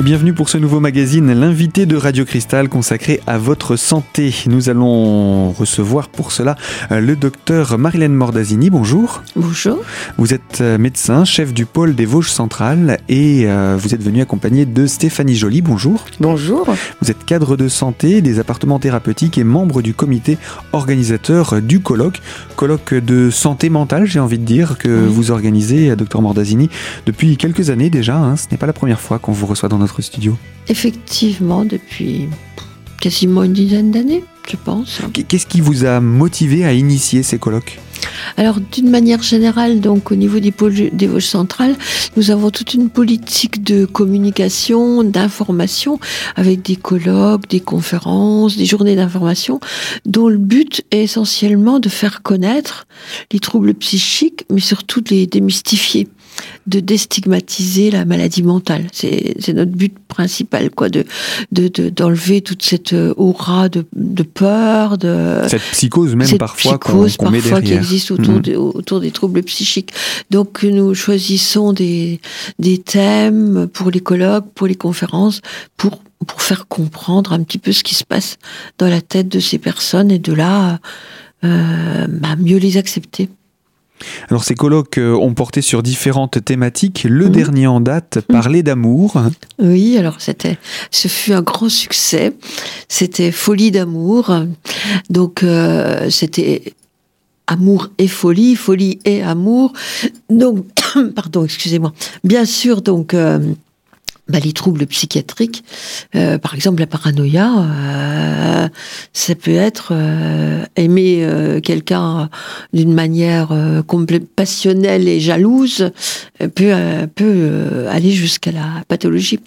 Et bienvenue pour ce nouveau magazine, l'invité de Radio Cristal consacré à votre santé. Nous allons recevoir pour cela euh, le docteur Marilène Mordazini. Bonjour. Bonjour. Vous êtes euh, médecin, chef du pôle des Vosges centrales et euh, vous êtes venu accompagné de Stéphanie Joly. Bonjour. Bonjour. Vous êtes cadre de santé des appartements thérapeutiques et membre du comité organisateur du colloque. Colloque de santé mentale, j'ai envie de dire, que vous organisez, docteur Mordazini, depuis quelques années déjà. Hein. Ce n'est pas la première fois qu'on vous reçoit dans notre studio Effectivement, depuis quasiment une dizaine d'années, je pense. Qu'est-ce qui vous a motivé à initier ces colloques? Alors, d'une manière générale, donc au niveau des des Vosges centrales, nous avons toute une politique de communication, d'information, avec des colloques, des conférences, des journées d'information, dont le but est essentiellement de faire connaître les troubles psychiques, mais surtout de les démystifier de déstigmatiser la maladie mentale. C'est notre but principal, quoi, de d'enlever toute cette aura de, peur, de cette psychose même parfois qui existe autour, mhm. autour des troubles psychiques. Donc nous choisissons des des thèmes pour les colloques, pour les conférences, pour pour faire comprendre un petit peu ce qui se passe dans la tête de ces personnes et de là euh, bah, mieux les accepter. Alors ces colloques euh, ont porté sur différentes thématiques. Le mhm. dernier en date mhm. parlait d'amour. Oui, alors c'était, ce fut un grand succès. C'était folie d'amour. Donc euh, c'était amour et folie, folie et amour. Donc, pardon, excusez-moi. Bien sûr, donc. Euh, bah, les troubles psychiatriques, euh, par exemple la paranoïa, euh, ça peut être euh, aimer quelqu'un d'une manière passionnelle et jalouse, peut, peut aller jusqu'à la pathologie.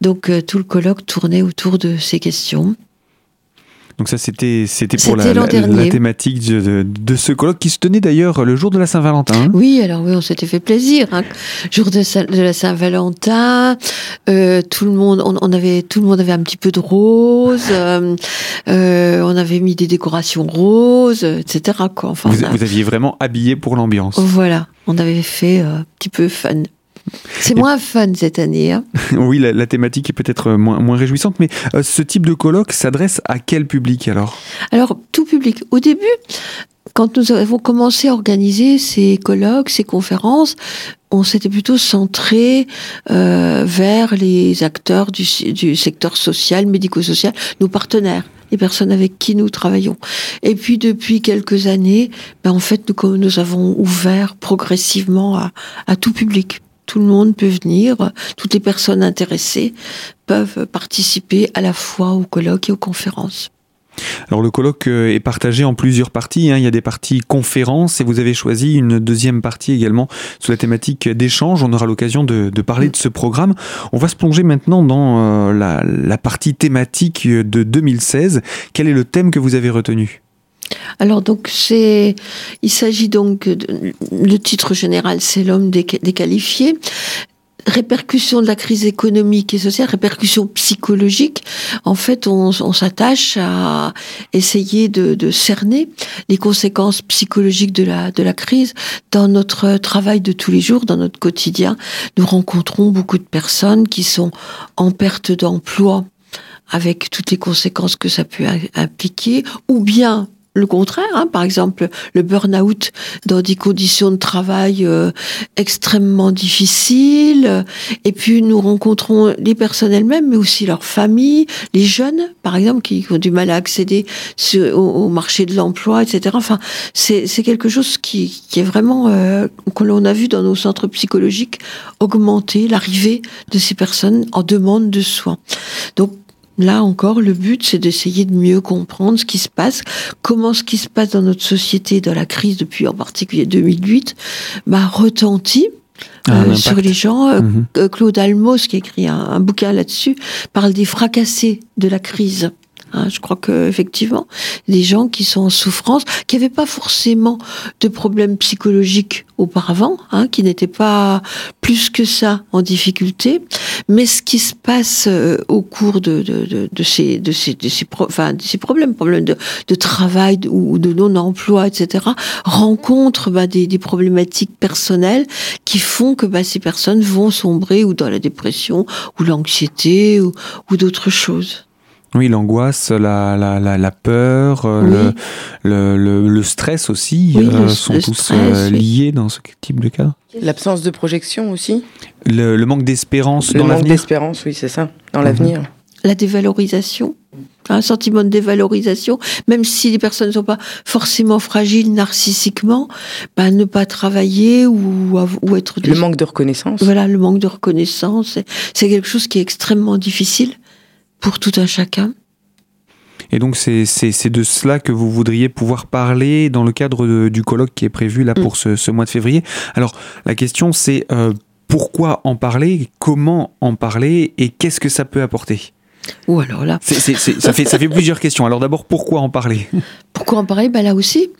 Donc tout le colloque tournait autour de ces questions. Donc ça, c'était c'était pour la, la, thématique de, de, ce colloque qui se tenait d'ailleurs le jour de la Saint-Valentin. Oui, alors oui, on s'était fait plaisir. Hein. Jour de, de la Saint-Valentin, euh, tout le monde, on, avait tout le monde avait un petit peu de rose. Euh, euh, on avait mis des décorations roses, etc. Quoi. Enfin, vous, vous aviez vraiment habillé pour l'ambiance. Voilà, on avait fait un petit peu fun. C'est moins fun cette année. Hein. oui, la, thématique est peut-être moins, moins réjouissante, mais euh, ce type de colloque s'adresse à quel public alors? Alors, tout public. Au début, quand nous avons commencé à organiser ces colloques, ces conférences, on s'était plutôt centré euh, vers les acteurs du, du secteur social, médico-social, nos partenaires les personnes avec qui nous travaillons. Et puis depuis quelques années, ben en fait, nous, nous avons ouvert progressivement à, à tout public tout le monde peut venir, toutes les personnes intéressées peuvent participer à la fois aux colloques et aux conférences. Alors le colloque euh, est partagé en plusieurs parties. Hein. Il y a des parties conférences et vous avez choisi une deuxième partie également sous la thématique d'échange. On aura l'occasion de, parler de ce programme. On va se plonger maintenant dans euh, la, la partie thématique de 2016. Quel est le thème que vous avez retenu? Alors donc c'est, il s'agit donc, le titre général c'est l'homme déqualifié répercussions de la crise économique et sociale, répercussions psychologiques, en fait, on, s'attache à essayer de, cerner les conséquences psychologiques de la, de la crise dans notre travail de tous les jours, dans notre quotidien. Nous rencontrons beaucoup de personnes qui sont en perte d'emploi avec toutes les conséquences que ça peut impliquer, ou bien le contraire. Hein. Par exemple, le burn-out dans des conditions de travail euh, extrêmement difficiles. Et puis, nous rencontrons les personnes elles-mêmes, mais aussi leurs familles, les jeunes, par exemple, qui ont du mal à accéder au, marché de l'emploi, etc. Enfin, c'est quelque chose qui, est vraiment, euh, que l'on a vu dans nos centres psychologiques, augmenter l'arrivée de ces personnes en demande de soins. Donc, Là encore, le but, c'est d'essayer de mieux comprendre ce qui se passe, comment ce qui se passe dans notre société, dans la crise depuis en particulier 2008, bah, retentit euh, sur les gens. Euh, mhm. Claude Almos, qui écrit un, bouquin là-dessus, parle des fracassés de la crise. Hein, je crois que effectivement, des gens qui sont en souffrance, qui n'avaient pas forcément de problèmes psychologiques auparavant, hein, qui n'étaient pas plus que ça en difficulté, mais ce qui se passe euh, au cours de, de, de, de, ces, de, ces, de, ces, problèmes, problèmes de, travail ou de non-emploi, etc., rencontrent bah, des, des, problématiques personnelles qui font que bah, ces personnes vont sombrer ou dans la dépression ou l'anxiété ou, ou d'autres choses. Oui, l'angoisse, la, la, la, la, peur, euh, oui. le, le, le, stress aussi oui, euh, le, sont le tous stress, euh, oui. liés dans ce type de cas. L'absence de projection aussi. Le, manque d'espérance Le dans manque l'avenir. d'espérance, oui, c'est ça, dans l'avenir. La dévalorisation, un sentiment de dévalorisation, même si les personnes ne sont pas forcément fragiles narcissiquement, bah, ne pas travailler ou, ou être... Le manque de reconnaissance. Voilà, le manque de reconnaissance, c'est quelque chose qui est extrêmement difficile pour tout un chacun. Et donc c'est de cela que vous voudriez pouvoir parler dans le cadre de, du colloque qui est prévu là pour mm. ce, ce, mois de février. Alors la question c'est euh, pourquoi en parler, comment en parler et qu'est-ce que ça peut apporter? Ou alors là. C est, c est, ça, fait, ça fait plusieurs questions. Alors d'abord, pourquoi en parler? Pourquoi en parler? Ben Là aussi,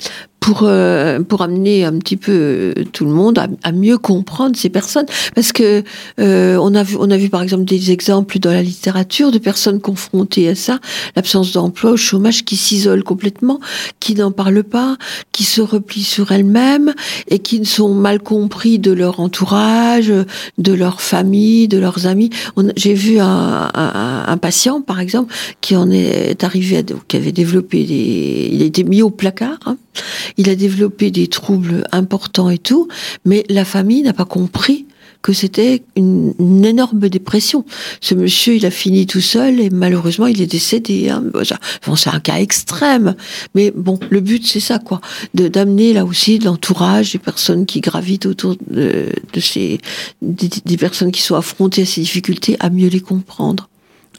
pour, euh, pour amener un petit peu tout le monde à, mieux comprendre ces personnes. Parce que euh, on, a vu, on a vu par exemple des exemples dans la littérature de personnes confrontées à ça, l'absence d'emploi, au chômage, qui s'isolent complètement, qui n'en parlent pas, qui se replient sur elles-mêmes et qui sont mal compris de leur entourage, de leur famille, de leurs amis. J'ai vu un, un, un patient par exemple, qui en est arrivé, à, qui avait développé des, il a été mis au placard. Hein. Il a développé des troubles importants et tout, mais la famille n'a pas compris que c'était une, une, énorme dépression. Ce monsieur, il a fini tout seul et malheureusement, il est décédé. Hein. Bon, c'est un cas extrême, mais bon, le but c'est ça, quoi, d'amener là aussi l'entourage des personnes qui gravitent autour de, de ces des personnes qui sont affrontées à ces difficultés à mieux les comprendre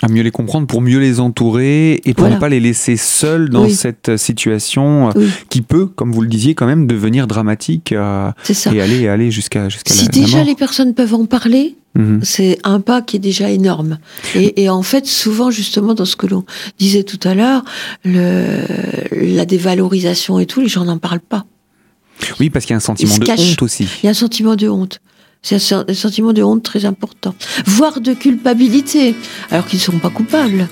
à mieux les comprendre pour mieux les entourer et pour voilà. ne pas les laisser seuls dans oui. cette situation oui. qui peut, comme vous le disiez, quand même devenir dramatique euh, et aller, aller jusqu'à jusqu'à si la, déjà la les personnes peuvent en parler, Mhm. c'est un pas qui est déjà énorme. Et, et, en fait, souvent, justement, dans ce que l'on disait tout à l'heure, la dévalorisation et tout, les gens n'en parlent pas. Oui, parce qu'il y a un sentiment de cachent. honte aussi. Il y a un sentiment de honte. C'est un sentiment de honte très important, voire de culpabilité, alors qu'ils ne sont pas coupables.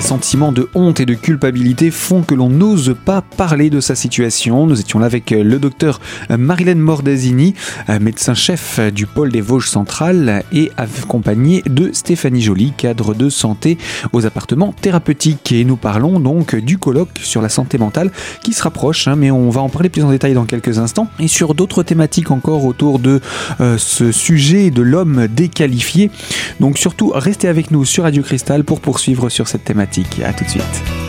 Ces sentiments de honte et de culpabilité font que l'on n'ose pas parler de sa situation. Nous étions là avec le docteur Marilène Mordasini, médecin-chef du pôle des Vosges centrales, et accompagné de Stéphanie Joly, cadre de santé aux appartements thérapeutiques. Et nous parlons donc du colloque sur la santé mentale qui se rapproche, hein, mais on va en parler plus en détail dans quelques instants, et sur d'autres thématiques encore autour de euh, ce sujet de l'homme déqualifié. Donc surtout, restez avec nous sur Radio Cristal pour poursuivre sur cette thématique. À tout de suite.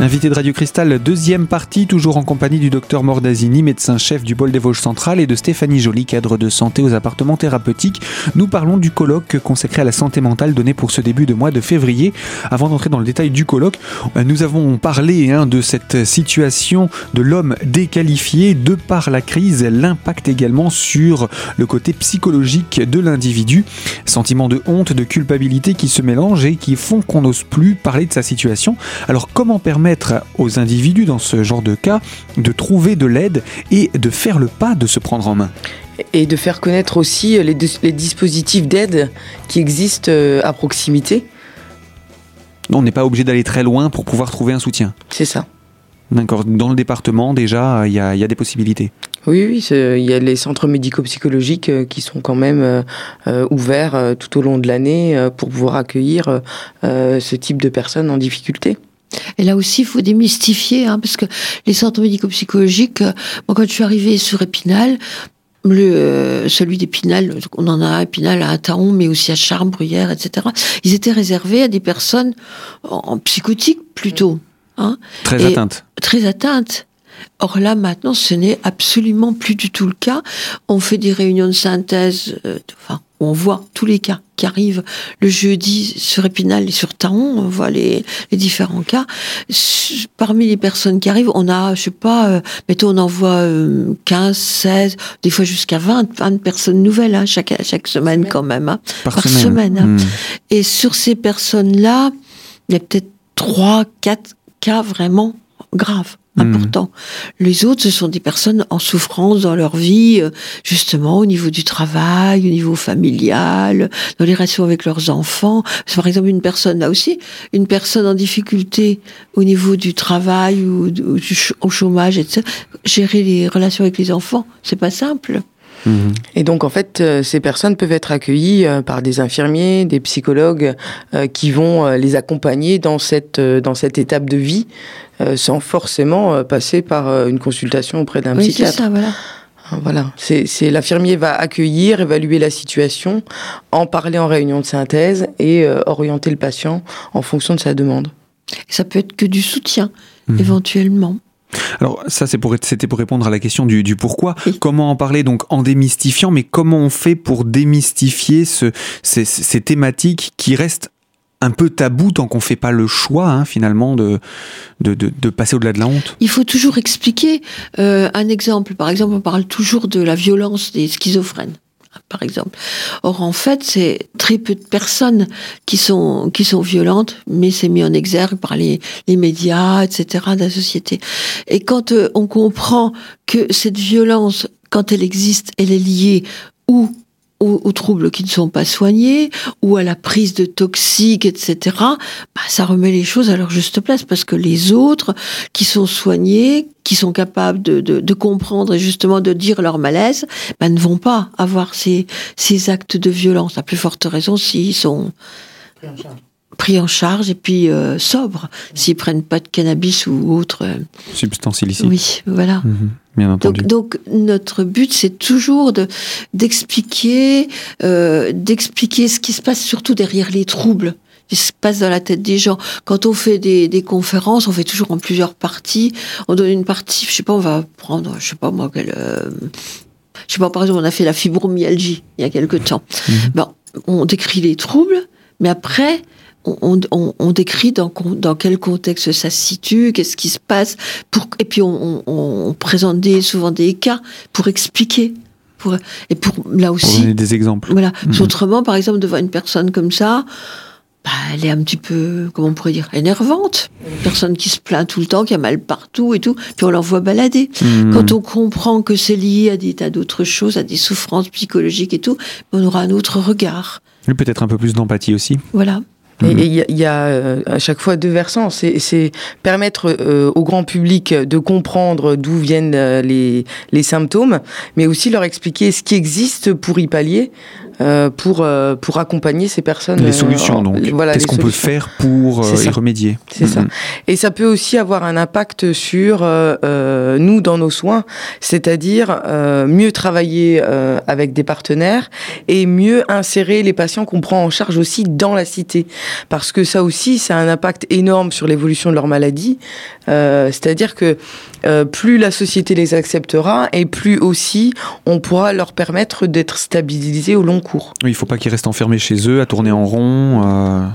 Invité de Radio Cristal, deuxième partie, toujours en compagnie du docteur Mordasini, médecin-chef du pôle des Vosges centrales, et de Stéphanie Joly, cadre de santé aux appartements thérapeutiques. Nous parlons du colloque consacré à la santé mentale donné pour ce début de mois de février. Avant d'entrer dans le détail du colloque, nous avons parlé hein, de cette situation de l'homme déqualifié de par la crise, l'impact également sur le côté psychologique de l'individu. Sentiment de honte, de culpabilité qui se mélangent et qui font qu'on n'ose plus parler de sa situation. Alors comment permettre permettre aux individus dans ce genre de cas de trouver de l'aide et de faire le pas de se prendre en main. Et de faire connaître aussi les, les dispositifs d'aide qui existent euh, à proximité. On n'est pas obligé d'aller très loin pour pouvoir trouver un soutien. C'est ça. D'accord. Dans le département, déjà, il y, y, a des possibilités. Oui, oui, il y a les centres médico-psychologiques euh, qui sont quand même euh, ouverts euh, tout au long de l'année euh, pour pouvoir accueillir euh, ce type de personnes en difficulté. Et là aussi, il faut démystifier, hein, parce que les centres médico-psychologiques, euh, moi, quand je suis arrivée sur Épinal, le, euh, celui d'Épinal, on en a à Épinal, à Taon, mais aussi à Charmes, Bruyères, etc. Ils étaient réservés à des personnes en, en psychotique plutôt. Hein, très atteintes. Très atteintes. Or là, maintenant, ce n'est absolument plus du tout le cas. On fait des réunions de synthèse, euh, enfin, on voit tous les cas qui arrivent le jeudi sur Épinal et sur Taon, on voit les, les différents cas. Parmi les personnes qui arrivent, on a, je sais pas, euh, mettons, on envoie euh, 15, 16, des fois jusqu'à 20, 20 personnes nouvelles hein, chaque, chaque semaine quand même. Hein, par, semaine. hein. Hmm. Et sur ces personnes-là, il y a peut-être 3, 4 cas vraiment graves important. Les autres, ce sont des personnes en souffrance dans leur vie, euh, justement au niveau du travail, au niveau familial, dans les relations avec leurs enfants. Par exemple une personne là aussi, une personne en difficulté au niveau du travail ou, du- ou du ch- au chômage, etc. Gérer les relations avec les enfants, c'est pas simple. Et donc, en fait, euh, ces personnes peuvent être accueillies euh, par des infirmiers, des psychologues euh, qui vont euh, les accompagner dans cette, euh, dans cette étape de vie euh, sans forcément euh, passer par euh, une consultation auprès d'un Oui, c'est psychiatre. ça, voilà. Hein, Voilà, c'est c'est- l'infirmier va accueillir, évaluer la situation, en parler en réunion de synthèse et euh, orienter le patient en fonction de sa demande. Ça peut être que du soutien, Mhm. éventuellement. Alors ça c'est pour c'était pour répondre à la question du, du pourquoi. Oui. Comment en parler donc en démystifiant, mais comment on fait pour démystifier ce, ces, ces thématiques qui restent un peu tabou tant qu'on fait pas le choix hein, finalement de, de, de, de passer au-delà de la honte? Il faut toujours expliquer. Euh, un exemple, par exemple, on parle toujours de la violence des schizophrènes, par exemple. Or, en fait, c'est très peu de personnes qui sont qui sont violentes, mais c'est mis en exergue par les, les médias, etc., de la société. Et quand euh, on comprend que cette violence, quand elle existe, elle est liée ou aux, aux troubles qui ne sont pas soignés, ou à la prise de toxiques, etc., bah, ça remet les choses à leur juste place, parce que les autres, qui sont soignés, qui sont capables de, de, de comprendre et justement de dire leur malaise, bah, ne vont pas avoir ces, ces actes de violence. À plus forte raison s'ils sont pris en charge et puis euh, sobres, s'ils prennent pas de cannabis ou autre. euh, Substance illicite. oui, voilà. Mhm, bien entendu. Donc, donc notre but c'est toujours de d'expliquer euh, d'expliquer ce qui se passe surtout derrière les troubles qui se passe dans la tête des gens. Quand on fait des, des conférences, on fait toujours en plusieurs parties. On donne une partie, je sais pas, on va prendre, je sais pas moi, quelle, euh, je sais pas, par exemple, on a fait la fibromyalgie il y a quelque temps. Mhm. Bon, on décrit les troubles, mais après, on, on, on- on décrit dans, quel contexte ça se situe, qu'est-ce qui se passe, pour, et puis on, présente des, souvent des cas pour expliquer. Pour, et pour, là Pour aussi, donner des exemples. voilà. Mhm. Autrement, par exemple, devant une personne comme ça, bah, elle est un petit peu, comment on pourrait dire, énervante. Une personne qui se plaint tout le temps, qui a mal partout et tout, puis on l'envoie balader. Mhm. Quand on comprend que c'est lié à des tas d'autres choses, à des souffrances psychologiques et tout, on aura un autre regard. Peut-être un peu plus d'empathie aussi. Voilà. Et Mhm. il y a, il y a, euh, à chaque fois deux versants. C'est c'est permettre euh, au grand public de comprendre d'où viennent euh, les, les symptômes, mais aussi leur expliquer ce qui existe pour y pallier, euh, pour, euh, pour accompagner ces personnes. Les euh, solutions donc. Voilà, Qu'est-ce qu'on peut faire pour y remédier C'est ça. Mhm. Et ça peut aussi avoir un impact sur nous dans nos soins, c'est-à-dire mieux travailler avec des partenaires et mieux insérer les patients qu'on prend en charge aussi dans la cité, parce que ça aussi, ça a un impact énorme sur l'évolution de leur maladie. C'est-à-dire que plus la société les acceptera et plus aussi on pourra leur permettre d'être stabilisés au long cours. Oui, il faut pas qu'ils restent enfermés chez eux, à tourner en rond, euh,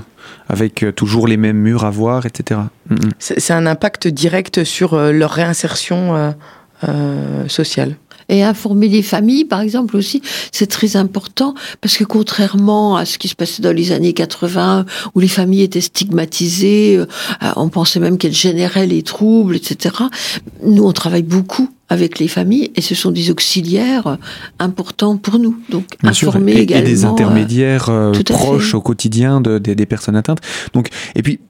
avec euh, toujours les mêmes murs à voir, etc. Mhm. C'est c'est un impact direct sur euh, leur réinsertion euh, euh, sociale. Et informer les familles, par exemple, aussi, c'est très important, parce que contrairement à ce qui se passait dans les années 80, où les familles étaient stigmatisées, on pensait même qu'elles généraient les troubles, etc., nous, on travaille beaucoup avec les familles, et ce sont des auxiliaires euh, importants pour nous. Donc, Bien informer et, et également... des euh, intermédiaires euh, proches au quotidien de- des- des personnes atteintes. Donc, et puis,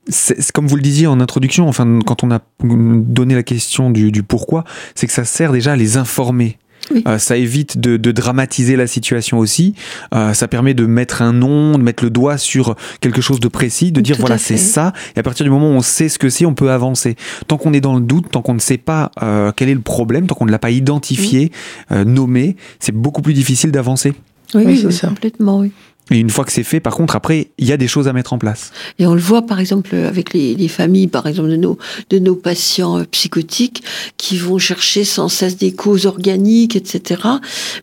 comme vous le disiez en introduction, enfin, quand on a donné la question du, du pourquoi, c'est que ça sert déjà à les informer. Oui. Euh, ça évite de, de dramatiser la situation aussi. Euh, ça permet de mettre un nom, de mettre le doigt sur quelque chose de précis, de dire Tout voilà c'est ça. Et à partir du moment où on sait ce que c'est, on peut avancer. Tant qu'on est dans le doute, tant qu'on ne sait pas euh, quel est le problème, tant qu'on ne l'a pas identifié, euh, nommé, c'est beaucoup plus difficile d'avancer. Oui, Oui, oui, c'est oui, ça. complètement, oui. Et une fois que c'est fait, par contre, après, il y a des choses à mettre en place. Et on le voit, par exemple, avec les, les familles, par exemple, de nos, de nos patients euh, psychotiques, qui vont chercher sans cesse des causes organiques, etc.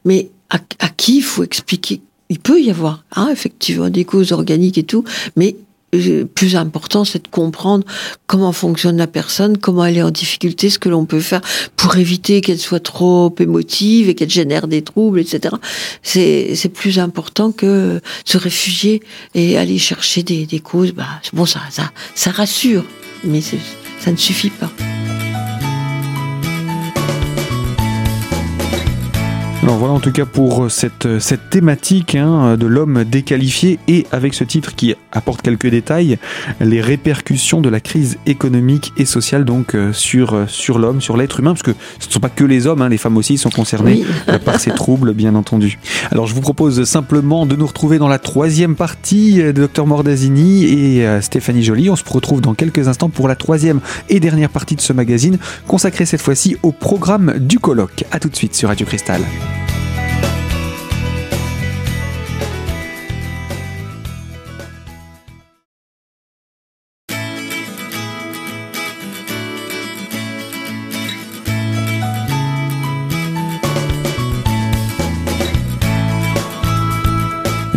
Mais à, à qui il faut expliquer? Il peut y avoir, hein, effectivement, des causes organiques et tout, mais plus important, c'est de comprendre comment fonctionne la personne, comment elle est en difficulté, ce que l'on peut faire pour éviter qu'elle soit trop émotive et qu'elle génère des troubles, etc. C'est, plus important que se réfugier et aller chercher des, des causes. Bah, bon, ça, ça, ça rassure, mais ça ne suffit pas. Alors voilà en tout cas pour cette, cette thématique hein, de l'homme déqualifié et avec ce titre qui apporte quelques détails, les répercussions de la crise économique et sociale donc euh, sur, euh, sur l'homme, sur l'être humain, parce que ce ne sont pas que les hommes, hein, les femmes aussi sont concernées Oui. euh, par ces troubles bien entendu. Alors je vous propose simplement de nous retrouver dans la troisième partie euh, de Dr Mordazini et euh, Stéphanie Joly. On se retrouve dans quelques instants pour la troisième et dernière partie de ce magazine consacrée cette fois-ci au programme du colloque. A tout de suite sur Radio Cristal.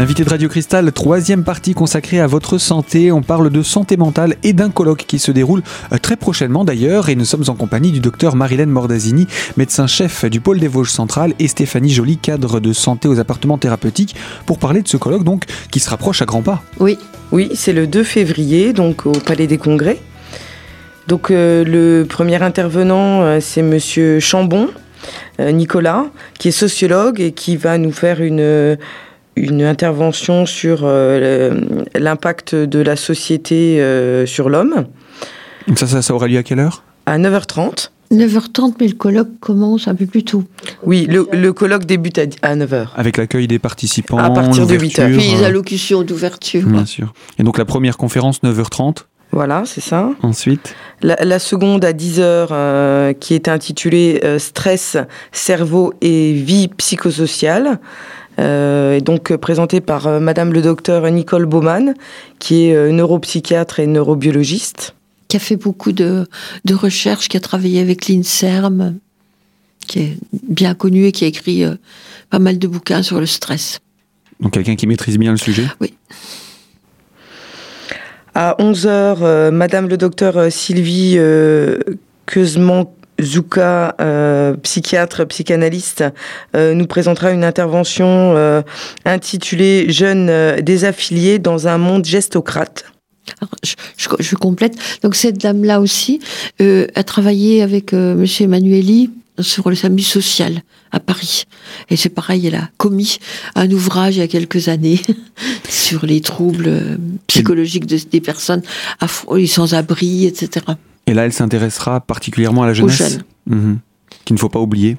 L'invité de Radio Cristal, troisième partie consacrée à votre santé. On parle de santé mentale et d'un colloque qui se déroule euh, très prochainement d'ailleurs. Et nous sommes en compagnie du docteur Marilène Mordazini, médecin-chef du pôle des Vosges centrales, et Stéphanie Joly, cadre de santé aux appartements thérapeutiques, pour parler de ce colloque donc qui se rapproche à grands pas. Oui, Oui, c'est le 2 février, donc au Palais des Congrès. Donc euh, le premier intervenant, euh, c'est Monsieur Chambon, Nicolas, qui est sociologue et qui va nous faire une, une intervention sur euh, l'impact de la société euh, sur l'homme Ça, ça, ça aura lieu à quelle heure? À 9h30. 9h30, mais le colloque commence un peu plus tôt. Oui, le, le colloque débute à, à 9h. Avec l'accueil des participants. À partir de 8 heures. l'ouverture, Puis les euh, allocutions d'ouverture. Bien sûr. Et donc la première conférence 9h30. Voilà, c'est ça. Ensuite, La, la seconde à 10 heures, euh, qui est intitulée euh, Stress, cerveau et vie psychosociale, euh, est donc euh, présentée par euh, Madame le docteur Nicole Baumann, qui est euh, neuropsychiatre et neurobiologiste. qui a fait beaucoup de, de recherches, qui a travaillé avec l'INSERM, qui est bien connu et qui a écrit euh, pas mal de bouquins sur le stress. donc quelqu'un qui maîtrise bien le sujet? À 11 heures, euh, Madame le docteur Sylvie euh, Keuzman-Zouka, euh, psychiatre, psychanalyste, euh, nous présentera une intervention euh, intitulée Jeunes euh, désaffiliés dans un monde gestocrate. Alors, je, je, je complète. Donc cette dame-là aussi euh, a travaillé avec euh, Monsieur Emmanueli sur le SAMU social à Paris. Et c'est pareil, elle a commis un ouvrage il y a quelques années sur les troubles psychologiques de- des personnes les sans-abri, etc. Et là, elle s'intéressera particulièrement à la jeunesse. jeunes. Mhm. Qu'il ne faut pas oublier.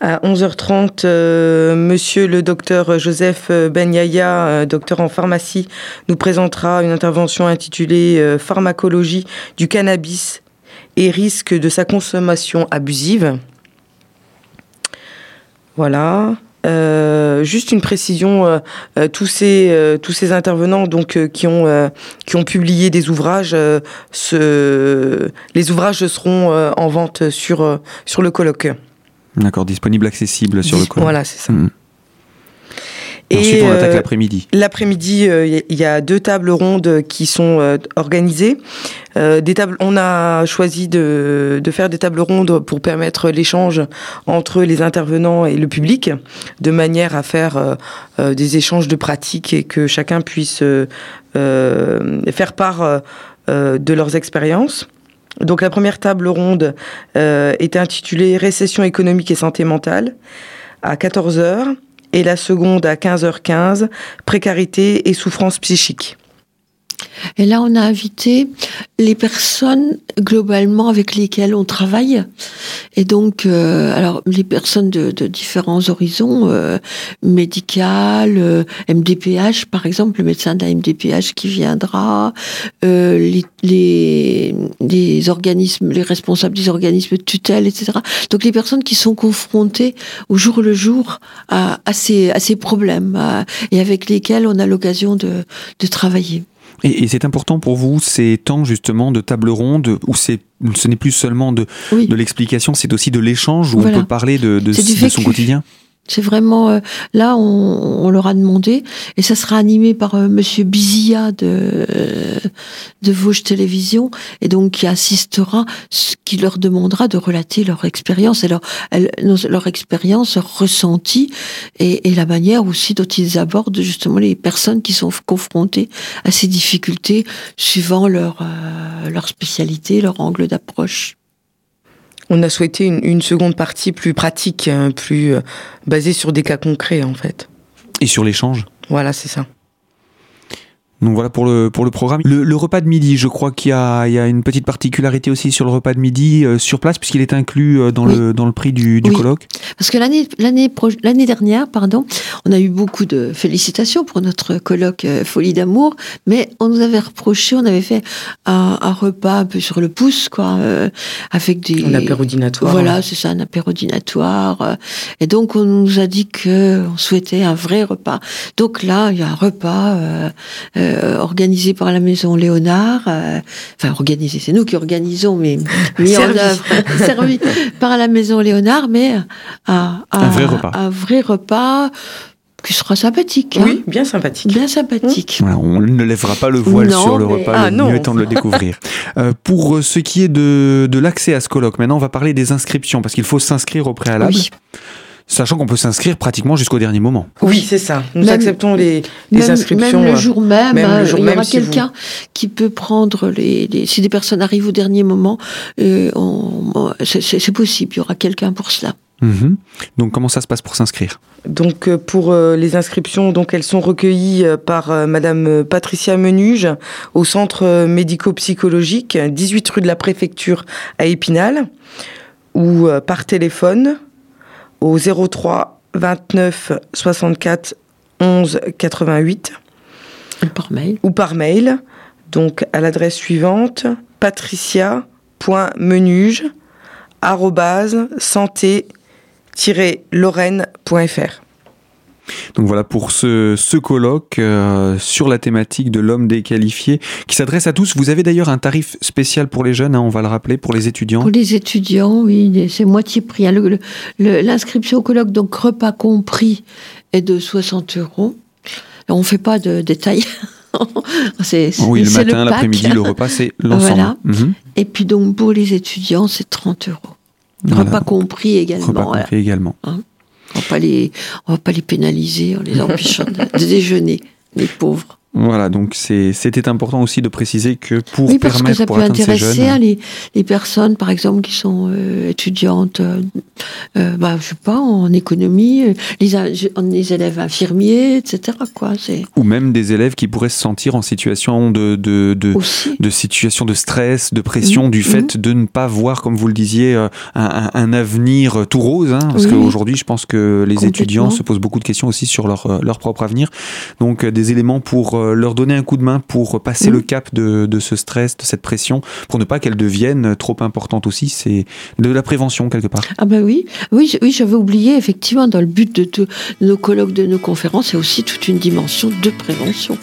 À 11h30, euh, monsieur le docteur Joseph Benyaya, euh, docteur en pharmacie, nous présentera une intervention intitulée euh, Pharmacologie du cannabis et risque de sa consommation abusive. Voilà. Euh, juste une précision, euh, euh, tous ces tous ces intervenants donc qui ont qui ont publié des ouvrages, ce- les ouvrages seront en vente sur sur le colloque. D'accord, disponible, accessible sur le colloque. Voilà, c'est ça. Mhm. Et, ensuite, on attaque l'après-midi. L'après-midi, il y a- deux tables rondes qui sont organisées. Euh, on a choisi de, faire des tables rondes pour permettre l'échange entre les intervenants et le public, de manière à faire euh, euh, des échanges de pratiques et que chacun puisse faire part de leurs expériences. Donc la première table ronde est intitulée Récession économique et santé mentale à 14 heures et la seconde à 15h15, précarité et souffrance psychique. Et là, on a invité les personnes globalement avec lesquelles on travaille. Et donc, euh, alors les personnes de, de différents horizons, euh, médical, euh, MDPH par exemple, le médecin d'un MDPH qui viendra, euh, les, les, les, organismes, les responsables des organismes de tutelle, etc. Donc les personnes qui sont confrontées au jour le jour à, à, ces, à ces problèmes et avec lesquelles on a l'occasion de, de travailler. Et, et c'est important pour vous ces temps justement de table ronde où c'est ce n'est plus seulement de, Oui. de l'explication, c'est aussi de l'échange où Voilà. on peut parler de, de, son quotidien? C'est vraiment euh, là on, leur a demandé et ça sera animé par euh, Monsieur Bizilla de euh, de Vosges Télévision et donc qui assistera, qui leur demandera de relater leur expérience et leur leur expérience, leur ressenti et, et la manière aussi dont ils abordent justement les personnes qui sont confrontées à ces difficultés suivant leur euh, leur spécialité, leur angle d'approche. On a souhaité une, une seconde partie plus pratique, euh, plus euh, basée sur des cas concrets en fait. Et sur l'échange? Voilà, c'est ça. Donc voilà pour le, pour le programme. Le, le repas de midi, je crois qu'il y a, il y a une petite particularité aussi sur le repas de midi euh, sur place, puisqu'il est inclus euh, dans, Oui. le, dans le prix du, du Oui. colloque. Parce que l'année l'année pro- l'année dernière, pardon, on a eu beaucoup de félicitations pour notre colloque euh, Folie d'amour, mais on nous avait reproché, on avait fait un, un repas un peu sur le pouce, quoi, euh, avec des Un apérodinatoire. Voilà, c'est ça, un apérodinatoire. euh, Et donc on nous a dit que on souhaitait un vrai repas. Donc là, il y a un repas euh, organisé par la maison Léonard. euh, enfin, organisé, c'est nous qui organisons, mais mis en œuvre, servi par la maison Léonard, mais un, Un vrai repas. Un vrai repas qui sera sympathique. hein. Oui, bien sympathique. Bien sympathique. Voilà, on ne lèvera pas le voile Non, sur le mais- repas, Ah, le non. mieux étant de le découvrir. Euh, pour ce qui est de, de l'accès à ce colloque, maintenant on va parler des inscriptions, parce qu'il faut s'inscrire au préalable, Oui. Sachant qu'on peut s'inscrire pratiquement jusqu'au dernier moment. Oui, c'est ça. Nous Même- acceptons les, les Même, inscriptions. même le euh, jour même, même le jour il y aura si vous- quelqu'un qui peut prendre les, les- Si des personnes arrivent au dernier moment, euh, c'est- possible. Il y aura quelqu'un pour cela. Mhm. Donc comment ça se passe pour s'inscrire? Donc euh, pour euh, les inscriptions, donc elles sont recueillies euh, par euh, Madame euh, Patricia Menuge au centre euh, médico-psychologique, 18 rue de la Préfecture à Épinal, ou euh, par téléphone au 03 29 64 11 88 Par mail. ou par mail, donc à l'adresse suivante patricia.menuge santé-lorraine.fr. Donc voilà pour ce, ce colloque euh, sur la thématique de l'homme déqualifié qui s'adresse à tous. Vous avez d'ailleurs un tarif spécial pour les jeunes, hein, on va le rappeler, pour les étudiants. Pour les étudiants, oui, c'est moitié prix. hein. L'inscription au colloque, donc repas compris, est de 60 euros. On ne fait pas de détails. c'est Oui, le matin, l'après-midi, le repas, c'est l'ensemble. Voilà. Mhm. Et puis donc pour les étudiants, c'est 30 euros. Voilà. Repas compris également. Repas voilà. compris également. On va pas les, on va pas les pénaliser en les empêchant de, de déjeuner, les pauvres. Voilà, donc c'était important aussi de préciser que pour oui, parce que permettre ça pour peut ces intéresser jeunes, hein, les, les personnes, par exemple, qui sont euh, étudiantes, euh, euh, bah, je sais pas, en économie, euh, les, élèves infirmiers, etc. Quoi, ou même des élèves qui pourraient se sentir en situation de, de, de, situation de stress, de pression, Mhm, du fait de ne pas voir, comme vous le disiez, un, un- un avenir tout rose. hein, parce Oui. qu'aujourd'hui, je pense que les étudiants se posent beaucoup de questions aussi sur leur, leur propre avenir. Donc, des éléments pour leur donner un coup de main, pour passer le cap de, de ce stress, de cette pression, pour ne pas qu'elle devienne trop importante aussi. C'est de la prévention, quelque part. Ah ben oui, oui, oui, j'avais oublié effectivement dans le but de, de nos colloques, de nos conférences, il y a aussi toute une dimension de prévention.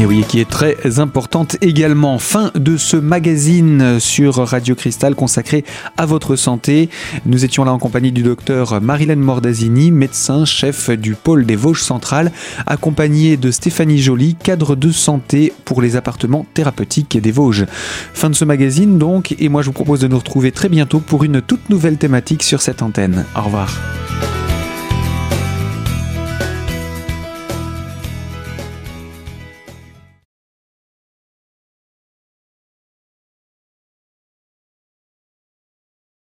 Et oui, qui est très importante également. Fin de ce magazine sur Radio Cristal consacré à votre santé. Nous étions là en compagnie du docteur Marilène Mordazini, médecin chef du pôle des Vosges centrales, accompagné de Stéphanie Joly, cadre de santé pour les appartements thérapeutiques des Vosges. Fin de ce magazine donc, et moi je vous propose de nous retrouver très bientôt pour une toute nouvelle thématique sur cette antenne. Au revoir.